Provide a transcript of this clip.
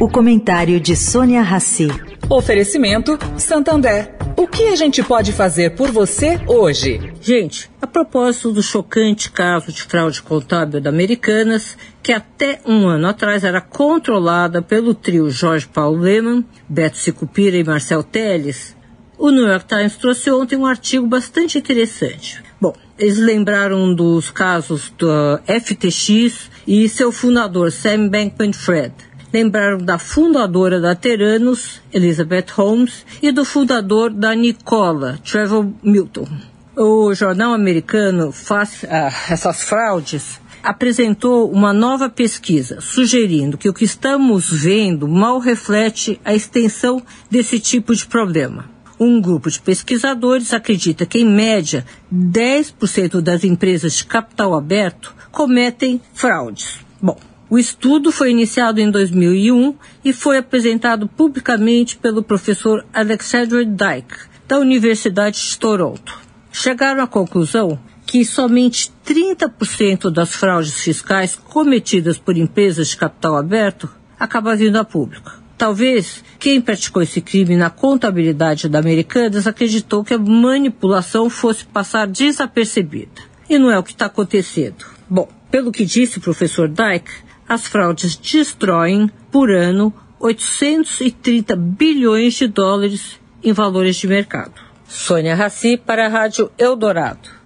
O comentário de Sônia Rassi. Oferecimento Santander. O que a gente pode fazer por você hoje? Gente, a propósito do chocante caso de fraude contábil da Americanas, que até um ano atrás era controlada pelo trio Jorge Paulo Lehmann, Beto Sicupira e Marcel Teles, o New York Times trouxe ontem um artigo bastante interessante. Bom, eles lembraram dos casos da FTX e seu fundador Sam Bankman-Fried. Lembraram da fundadora da Teranos, Elizabeth Holmes, e do fundador da Nicola, Trevor Milton. O jornal americano faz ah, essas fraudes apresentou uma nova pesquisa sugerindo que o que estamos vendo mal reflete a extensão desse tipo de problema. Um grupo de pesquisadores acredita que, em média, 10% das empresas de capital aberto cometem fraudes. Bom, o estudo foi iniciado em 2001 e foi apresentado publicamente pelo professor Alexander Dyke, da Universidade de Toronto. Chegaram à conclusão que somente 30% das fraudes fiscais cometidas por empresas de capital aberto acaba vindo a público. Talvez quem praticou esse crime na contabilidade da Americanas acreditou que a manipulação fosse passar desapercebida. E não é o que está acontecendo. Bom, pelo que disse o professor Dyke, as fraudes destroem, por ano, 830 bilhões de dólares em valores de mercado. Sônia Raci para a Rádio Eldorado.